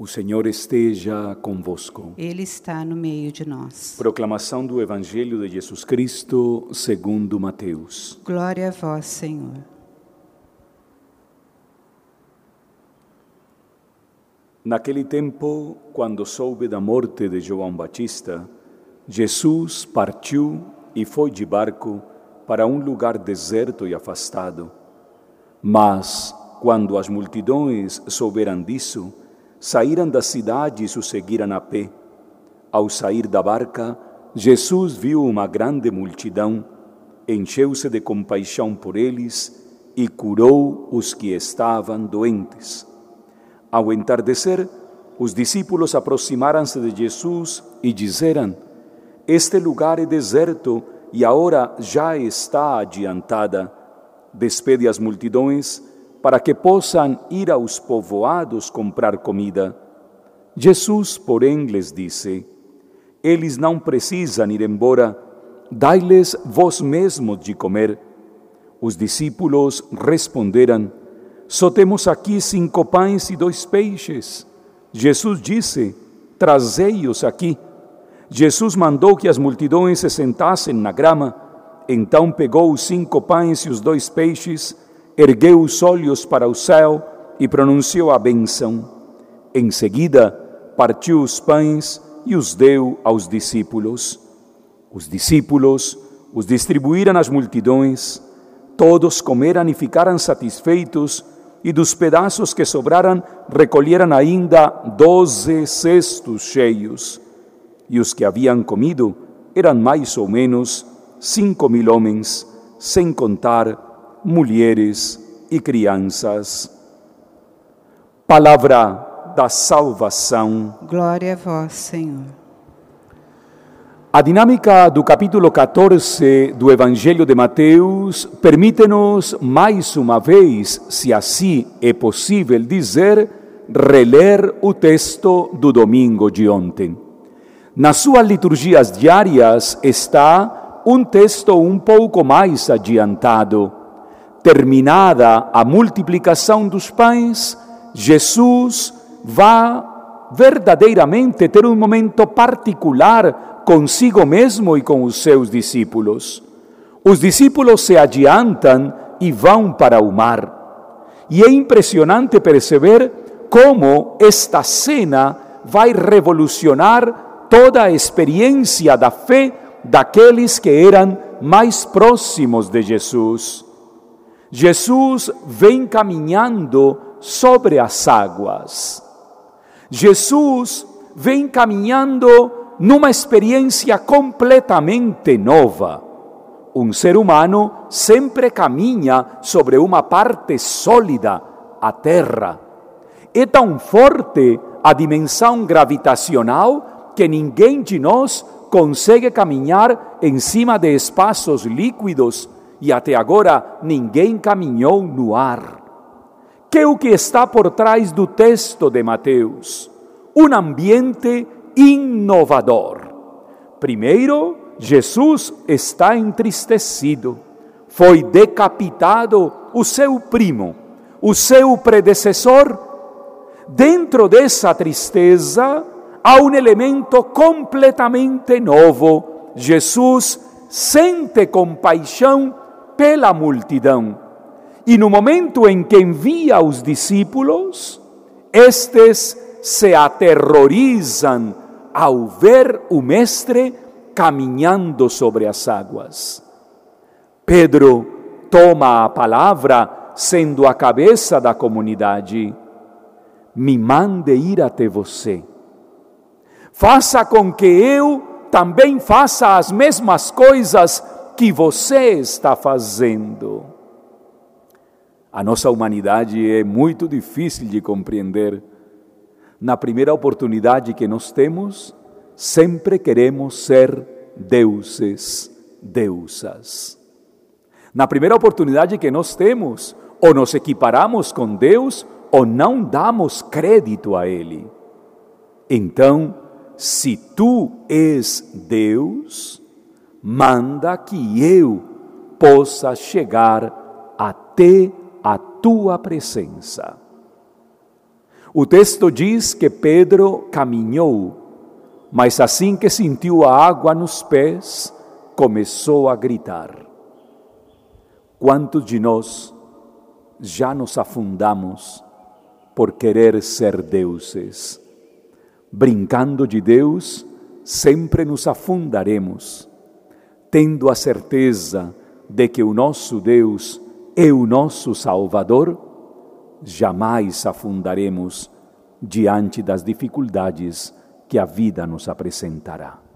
O Senhor esteja convosco. Ele está no meio de nós. Proclamação do Evangelho de Jesus Cristo segundo Mateus. Glória a vós, Senhor. Naquele tempo, quando soube da morte de João Batista, Jesus partiu e foi de barco para um lugar deserto e afastado. Mas, quando as multidões souberam disso, saíram da cidade e o seguiram a pé. Ao sair da barca, Jesus viu uma grande multidão, encheu-se de compaixão por eles e curou os que estavam doentes. Ao entardecer, os discípulos aproximaram-se de Jesus e disseram: Este lugar é deserto e a hora já está adiantada. Despede as multidões para que possam ir aos povoados comprar comida. Jesus, porém, lhes disse: Eles não precisam ir embora, dai-lhes vós mesmos de comer. Os discípulos responderam: Só temos aqui cinco pães e dois peixes. Jesus disse: Trazei-os aqui. Jesus mandou que as multidões se sentassem na grama. Então pegou os cinco pães e os dois peixes ergueu os olhos para o céu e pronunciou a bênção. Em seguida, partiu os pães e os deu aos discípulos. Os discípulos os distribuíram às multidões. Todos comeram e ficaram satisfeitos, e dos pedaços que sobraram recolheram ainda doze cestos cheios. E os que haviam comido eram mais ou menos cinco mil homens, sem contar mulheres e crianças. Palavra da salvação. Glória a vós, Senhor. A dinâmica do capítulo 14 do Evangelho de Mateus permite-nos, mais uma vez, se assim é possível dizer, reler o texto do domingo de ontem. Nas suas liturgias diárias está um texto um pouco mais adiantado terminada a multiplicação dos pães, Jesus vai verdadeiramente ter um momento particular consigo mesmo e com os seus discípulos. Os discípulos se adiantam e vão para o mar. E é impressionante perceber como esta cena vai revolucionar toda a experiência da fé daqueles que eram mais próximos de Jesus. Jesus vem caminhando sobre as águas. Jesus vem caminhando numa experiência completamente nova. Um ser humano sempre caminha sobre uma parte sólida, a terra. É tão forte a dimensão gravitacional que ninguém de nós consegue caminhar em cima de espaços líquidos e até agora ninguém caminhou no ar. Que é o que está por trás do texto de Mateus? Um ambiente inovador. Primeiro, Jesus está entristecido. Foi decapitado o seu primo, o seu predecessor. Dentro dessa tristeza, há um elemento completamente novo. Jesus sente compaixão pela multidão. E no momento em que envia os discípulos, estes se aterrorizam ao ver o Mestre caminhando sobre as águas. Pedro toma a palavra, sendo a cabeça da comunidade. Me mande ir até você. Faça com que eu também faça as mesmas coisas que você está fazendo. A nossa humanidade é muito difícil de compreender. Na primeira oportunidade que nós temos, sempre queremos ser deuses, deusas. Na primeira oportunidade que nós temos, ou nos equiparamos com Deus, ou não damos crédito a Ele. Então, se tu és Deus, manda que eu possa chegar até a tua presença. O texto diz que Pedro caminhou, mas assim que sentiu a água nos pés, começou a gritar. Quantos de nós já nos afundamos por querer ser deuses? Brincando de Deus, sempre nos afundaremos, tendo a certeza de que o nosso Deus é o nosso Salvador jamais afundaremos diante das dificuldades que a vida nos apresentará.